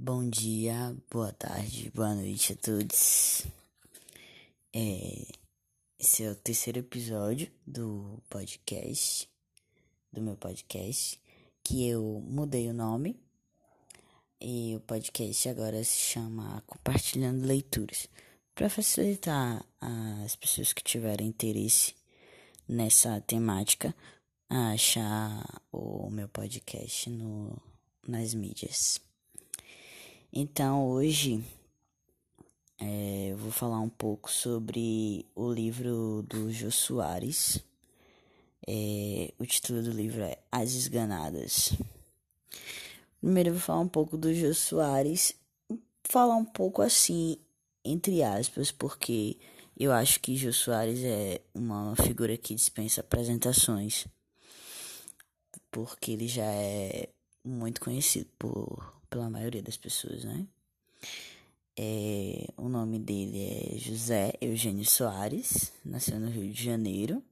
Bom dia, boa tarde, boa noite a todos. É, esse é o terceiro episódio do podcast, do meu podcast, que eu mudei o nome. E o podcast agora se chama Compartilhando Leituras, para facilitar as pessoas que tiverem interesse nessa temática a achar o meu podcast no, nas mídias. Então hoje é, eu vou falar um pouco sobre o livro do Jô Soares. É, o título do livro é As Esganadas. Primeiro eu vou falar um pouco do Jô Soares, falar um pouco assim, entre aspas, porque eu acho que Jô Soares é uma figura que dispensa apresentações, porque ele já é muito conhecido por pela maioria das pessoas, né? É, o nome dele é José Eugênio Soares, nasceu no Rio de Janeiro.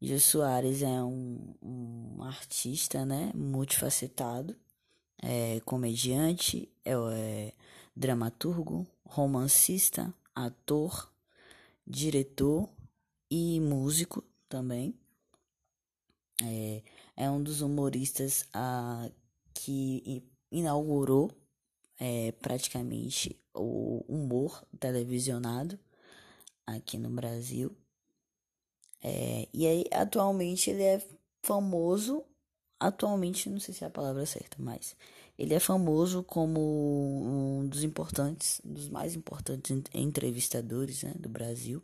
José Soares é um, um artista, né, multifacetado, é comediante, é, é dramaturgo, romancista, ator, diretor e músico também. É, é um dos humoristas a, que inaugurou é, praticamente o humor televisionado aqui no Brasil. É, e aí, atualmente, ele é famoso. Atualmente, não sei se é a palavra certa, mas ele é famoso como um dos importantes, dos mais importantes entrevistadores né, do Brasil.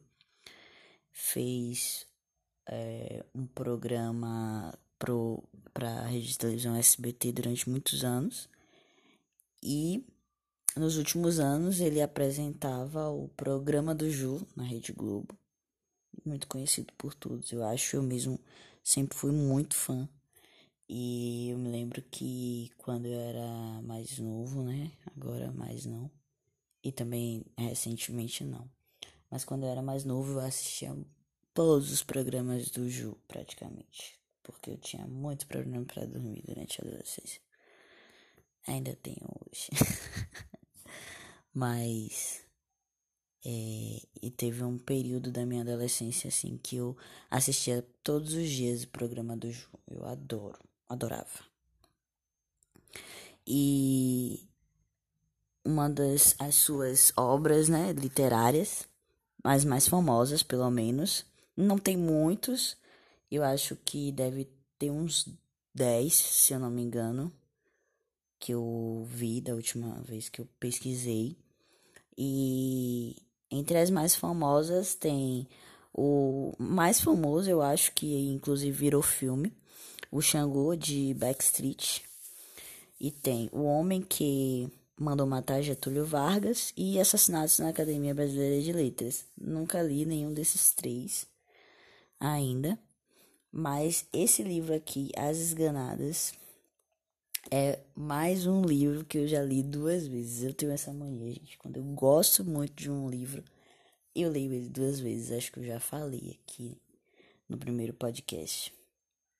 Fez é, um programa para a rede de televisão SBT durante muitos anos. E nos últimos anos ele apresentava o programa do Ju na Rede Globo, muito conhecido por todos. Eu acho eu mesmo sempre fui muito fã. E eu me lembro que quando eu era mais novo, né? Agora mais não. E também recentemente não. Mas quando eu era mais novo, eu assistia todos os programas do Ju, praticamente. Porque eu tinha muito problema para dormir durante a adolescência. Ainda tenho hoje. Mas. É, e teve um período da minha adolescência assim que eu assistia todos os dias o programa do Ju. Eu adoro, adorava. E uma das as suas obras, né, literárias, as mais famosas, pelo menos, não tem muitos. Eu acho que deve ter uns 10, se eu não me engano que eu vi da última vez que eu pesquisei. E entre as mais famosas tem o mais famoso, eu acho que inclusive virou filme, o Xangô de Backstreet. E tem O Homem que Mandou Matar Getúlio Vargas e Assassinatos na Academia Brasileira de Letras. Nunca li nenhum desses três ainda. Mas esse livro aqui, As Esganadas, é mais um livro que eu já li duas vezes. Eu tenho essa mania, gente. Quando eu gosto muito de um livro, eu leio ele duas vezes. Acho que eu já falei aqui no primeiro podcast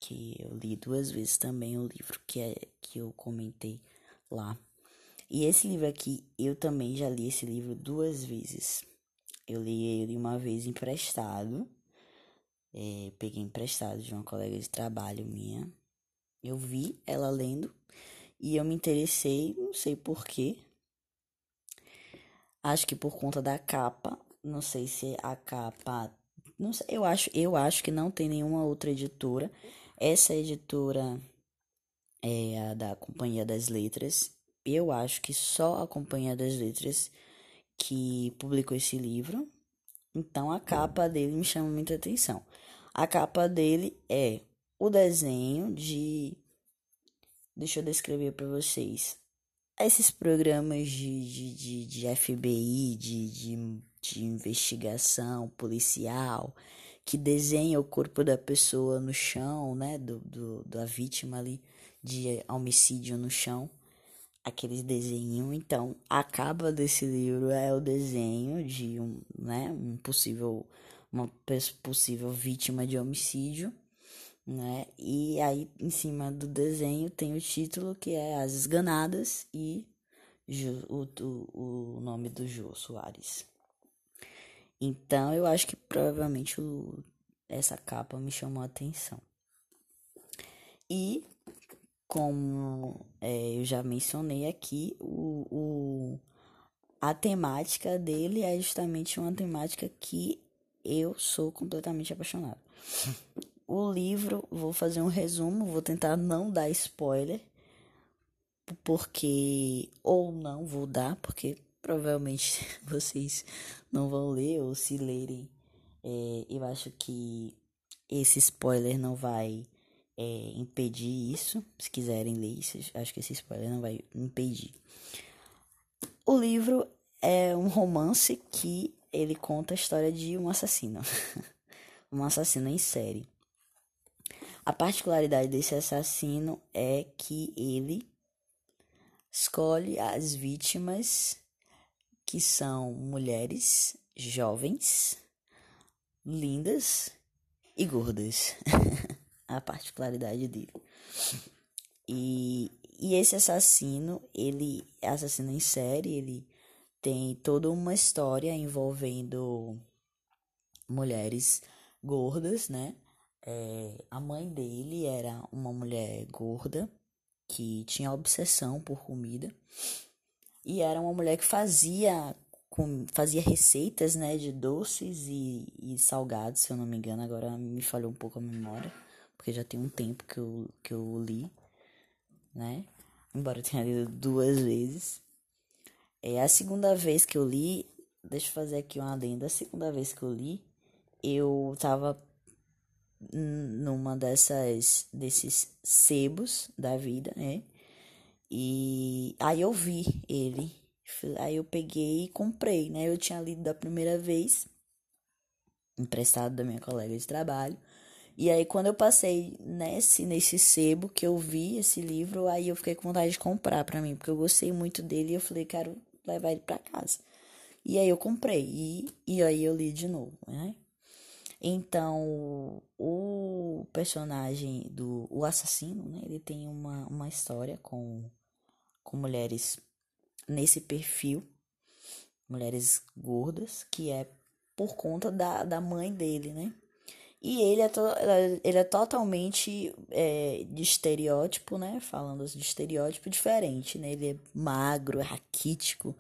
que eu li duas vezes também o livro que é que eu comentei lá. E esse livro aqui, eu também já li esse livro duas vezes. Eu li ele uma vez emprestado. É, peguei emprestado de uma colega de trabalho minha. Eu vi ela lendo e eu me interessei, não sei porquê. Acho que por conta da capa. Não sei se a capa. Não sei, eu acho, eu acho que não tem nenhuma outra editora. Essa editora é a da Companhia das Letras. Eu acho que só a Companhia das Letras que publicou esse livro. Então a capa dele me chama muita atenção. A capa dele é o desenho de Deixa eu descrever para vocês. Esses programas de, de, de, de FBI, de, de, de investigação policial, que desenha o corpo da pessoa no chão, né? Do, do, da vítima ali de homicídio no chão. Aqueles desenhos. Então, a capa desse livro é o desenho de um, né? Um possível, uma possível vítima de homicídio né? E aí em cima do desenho tem o título que é As Esganadas e o, o, o nome do Jô Soares. Então eu acho que provavelmente o, essa capa me chamou a atenção. E como é, eu já mencionei aqui, o, o, a temática dele é justamente uma temática que eu sou completamente apaixonado. O livro, vou fazer um resumo, vou tentar não dar spoiler, porque. Ou não vou dar, porque provavelmente vocês não vão ler, ou se lerem, é, eu acho que esse spoiler não vai é, impedir isso. Se quiserem ler isso, acho que esse spoiler não vai impedir. O livro é um romance que ele conta a história de um assassino. um assassino em série. A particularidade desse assassino é que ele escolhe as vítimas que são mulheres jovens, lindas e gordas. a particularidade dele. E, e esse assassino, ele é assassino em série, ele tem toda uma história envolvendo mulheres gordas, né? É, a mãe dele era uma mulher gorda que tinha obsessão por comida e era uma mulher que fazia com, fazia receitas, né, de doces e, e salgados, se eu não me engano. Agora me falhou um pouco a memória, porque já tem um tempo que eu, que eu li, né? Embora eu tenha lido duas vezes. É a segunda vez que eu li, deixa eu fazer aqui uma adenda. A segunda vez que eu li, eu tava numa dessas desses sebos da vida, né? E aí eu vi ele. Aí eu peguei e comprei, né? Eu tinha lido da primeira vez, emprestado da minha colega de trabalho. E aí quando eu passei nesse nesse sebo que eu vi esse livro, aí eu fiquei com vontade de comprar para mim, porque eu gostei muito dele e eu falei, quero levar ele para casa. E aí eu comprei e, e aí eu li de novo, né? Então, o personagem do o assassino, né, ele tem uma, uma história com, com mulheres nesse perfil, mulheres gordas, que é por conta da, da mãe dele, né? E ele é, to, ele é totalmente é, de estereótipo, né? Falando de estereótipo diferente, né? Ele é magro, é raquítico.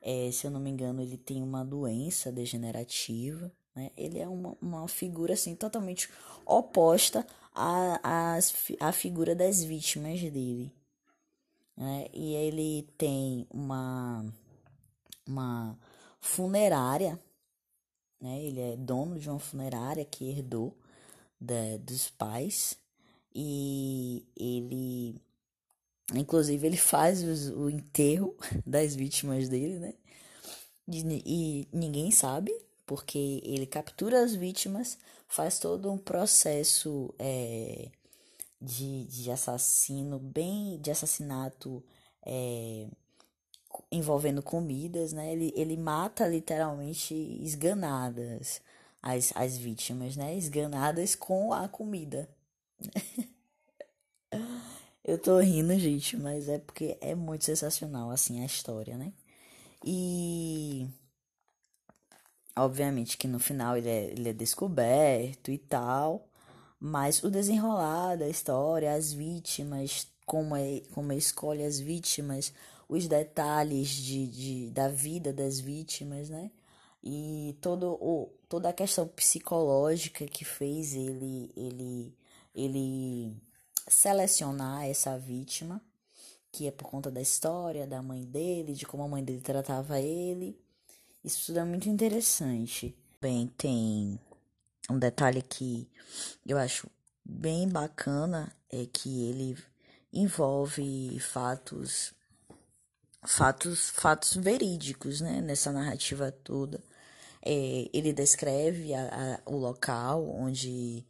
É, se eu não me engano, ele tem uma doença degenerativa, né? Ele é uma, uma figura, assim, totalmente oposta à, à, à figura das vítimas dele. Né? E ele tem uma, uma funerária né? Ele é dono de uma funerária que herdou da, dos pais e ele, inclusive, ele faz o, o enterro das vítimas dele, né? E, e ninguém sabe, porque ele captura as vítimas, faz todo um processo é, de, de assassino, bem de assassinato é, envolvendo comidas, né? Ele, ele mata literalmente esganadas as, as vítimas, né? Esganadas com a comida. Eu tô rindo, gente, mas é porque é muito sensacional, assim, a história, né? E. Obviamente que no final ele é, ele é descoberto e tal, mas o desenrolar da história, as vítimas, como, é, como escolhe as vítimas, os detalhes de, de, da vida das vítimas, né? E todo o, toda a questão psicológica que fez ele, ele, ele selecionar essa vítima, que é por conta da história da mãe dele, de como a mãe dele tratava ele. Isso tudo é muito interessante. Bem, tem um detalhe que eu acho bem bacana é que ele envolve fatos fatos, fatos verídicos, né, nessa narrativa toda. É, ele descreve a, a, o local onde,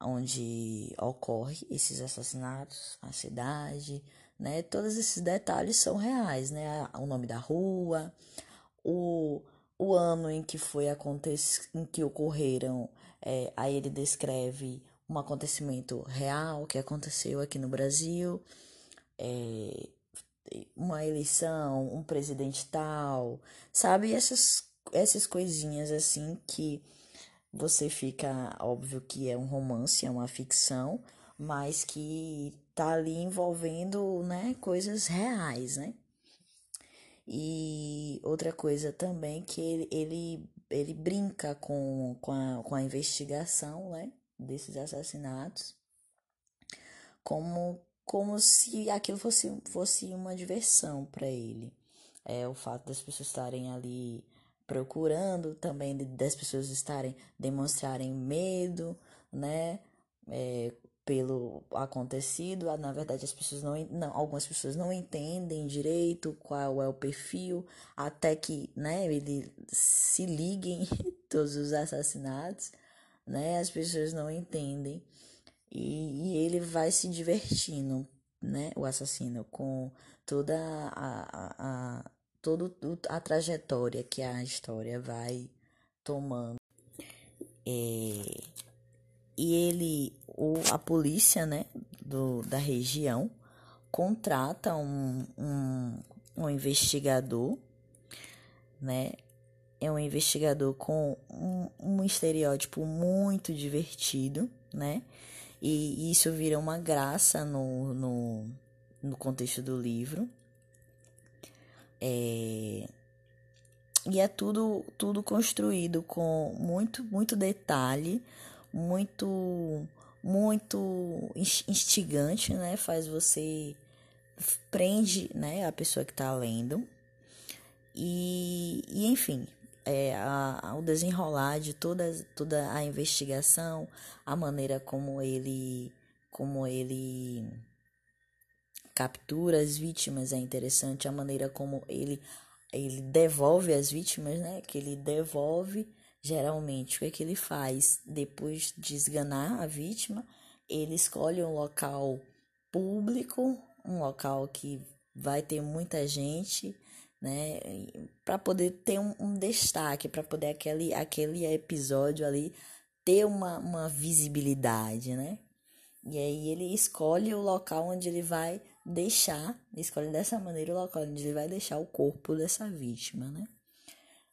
onde ocorre esses assassinatos, a cidade, né, todos esses detalhes são reais, né, o nome da rua, o, o ano em que foi em que ocorreram, é, aí ele descreve um acontecimento real que aconteceu aqui no Brasil, é, uma eleição, um presidente tal, sabe? Essas, essas coisinhas assim que você fica, óbvio que é um romance, é uma ficção, mas que tá ali envolvendo, né, coisas reais, né? E outra coisa também que ele, ele, ele brinca com, com, a, com a investigação, né, desses assassinatos, como, como se aquilo fosse, fosse uma diversão para ele. É o fato das pessoas estarem ali procurando, também das pessoas estarem demonstrarem medo, né, é, pelo acontecido. Ah, na verdade, as pessoas não, não, algumas pessoas não entendem direito qual é o perfil, até que, né, ele se liguem todos os assassinatos, né? As pessoas não entendem. E, e ele vai se divertindo, né, o assassino com toda a, a, a toda a trajetória que a história vai tomando. É, e ele, o, a polícia, né, do, da região, contrata um, um, um investigador, né, é um investigador com um, um estereótipo muito divertido, né, e isso vira uma graça no, no, no contexto do livro. É, e é tudo, tudo construído com muito, muito detalhe, muito muito instigante, né? Faz você prende, né, a pessoa que está lendo. E, e enfim, é, a, a, o desenrolar de toda, toda a investigação, a maneira como ele como ele captura as vítimas é interessante, a maneira como ele ele devolve as vítimas, né? Que ele devolve Geralmente, o que, é que ele faz? Depois de esganar a vítima, ele escolhe um local público, um local que vai ter muita gente, né? Para poder ter um, um destaque, para poder aquele, aquele episódio ali ter uma, uma visibilidade, né? E aí ele escolhe o local onde ele vai deixar, escolhe dessa maneira o local onde ele vai deixar o corpo dessa vítima, né?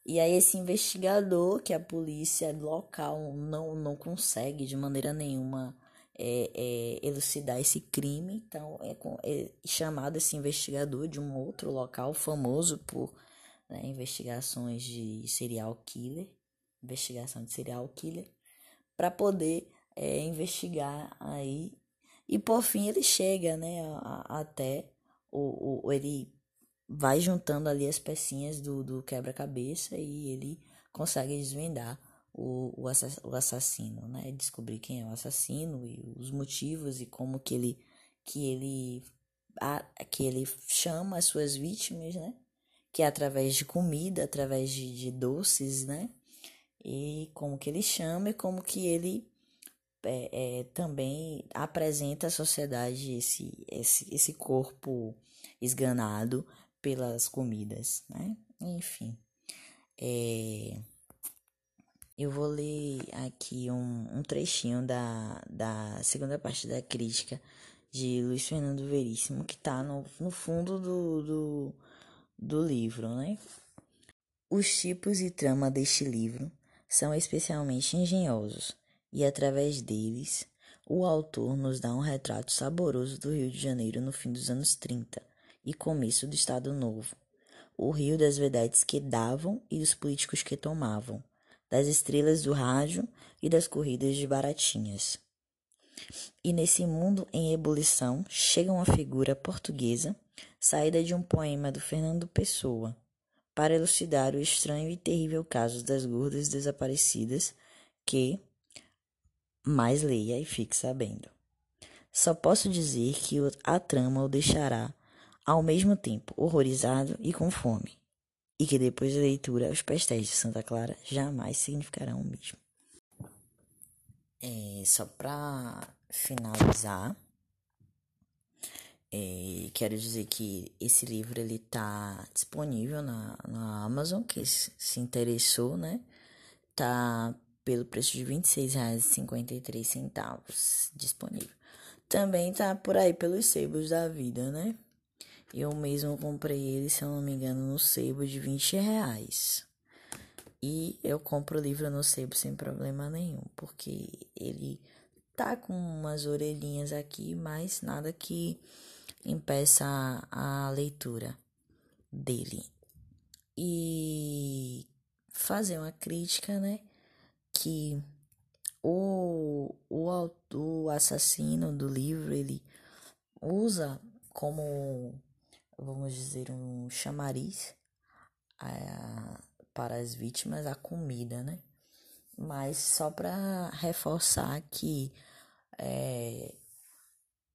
E aí esse investigador, que a polícia local não, não consegue de maneira nenhuma é, é, elucidar esse crime, então é, é, chamado esse investigador de um outro local famoso por né, investigações de serial killer, investigação de serial killer, para poder é, investigar aí. E por fim ele chega, né, a, a, até o ele vai juntando ali as pecinhas do, do quebra-cabeça e ele consegue desvendar o, o, assass o assassino, né? Descobrir quem é o assassino e os motivos e como que ele que ele a, que ele chama as suas vítimas, né? Que é através de comida, através de, de doces, né? E como que ele chama e como que ele é, é, também apresenta à sociedade esse, esse, esse corpo esganado pelas comidas, né? Enfim, é... eu vou ler aqui um, um trechinho da, da segunda parte da crítica de Luiz Fernando Veríssimo, que está no, no fundo do, do, do livro, né? Os tipos e trama deste livro são especialmente engenhosos, e através deles, o autor nos dá um retrato saboroso do Rio de Janeiro no fim dos anos 30 e começo do Estado Novo, o rio das vedetes que davam e dos políticos que tomavam, das estrelas do rádio e das corridas de baratinhas. E nesse mundo em ebulição chega uma figura portuguesa, saída de um poema do Fernando Pessoa, para elucidar o estranho e terrível caso das gordas desaparecidas que mais leia e fique sabendo. Só posso dizer que a trama o deixará ao mesmo tempo horrorizado e com fome, e que depois da leitura os pastéis de Santa Clara jamais significarão o mesmo. É, só para finalizar, é, quero dizer que esse livro ele tá disponível na, na Amazon, que se interessou, né? Tá pelo preço de R$ 26,53 disponível. Também tá por aí pelos sebos da vida, né? Eu mesmo comprei ele, se eu não me engano, no sebo de 20 reais. E eu compro o livro no sebo sem problema nenhum, porque ele tá com umas orelhinhas aqui, mas nada que impeça a, a leitura dele. E fazer uma crítica, né? Que o, o, o assassino do livro, ele usa como, vamos dizer, um chamariz a, para as vítimas a comida, né? Mas só para reforçar que é,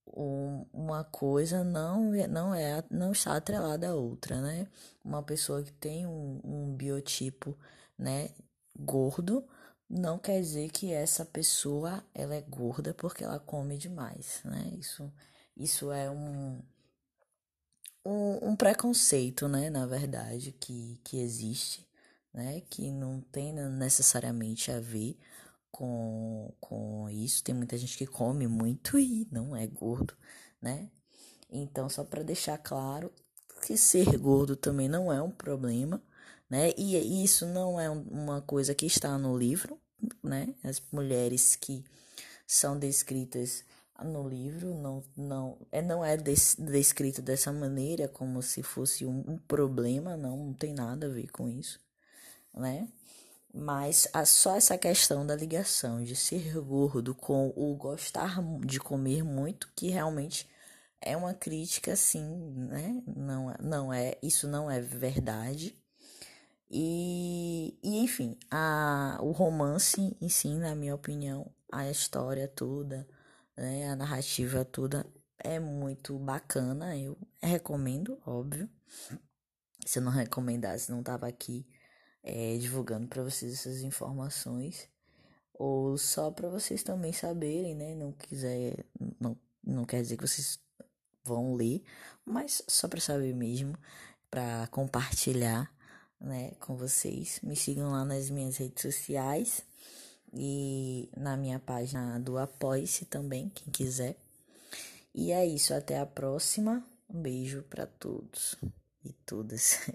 um, uma coisa não, não, é, não está atrelada à outra, né? Uma pessoa que tem um, um biotipo, né, gordo, não quer dizer que essa pessoa ela é gorda porque ela come demais, né? Isso, isso é um, um, um preconceito, né? Na verdade, que, que existe, né? Que não tem necessariamente a ver com, com isso. Tem muita gente que come muito e não é gordo, né? Então, só para deixar claro que ser gordo também não é um problema, né? E isso não é uma coisa que está no livro, né? As mulheres que são descritas no livro não não é não é des, descrito dessa maneira como se fosse um, um, problema, não, não tem nada a ver com isso, né? Mas a, só essa questão da ligação de ser gordo com o gostar de comer muito que realmente é uma crítica sim, né? Não, não é, isso não é verdade e, e enfim, a, o romance em si, na minha opinião, a história toda, né, a narrativa toda é muito bacana. Eu recomendo, óbvio. Se eu não recomendasse, não tava aqui é, divulgando para vocês essas informações. Ou só para vocês também saberem, né? Não quiser, não, não quer dizer que vocês vão ler, mas só para saber mesmo, para compartilhar né, com vocês. Me sigam lá nas minhas redes sociais e na minha página do Apoie-se também, quem quiser. E é isso, até a próxima. Um beijo para todos e todas.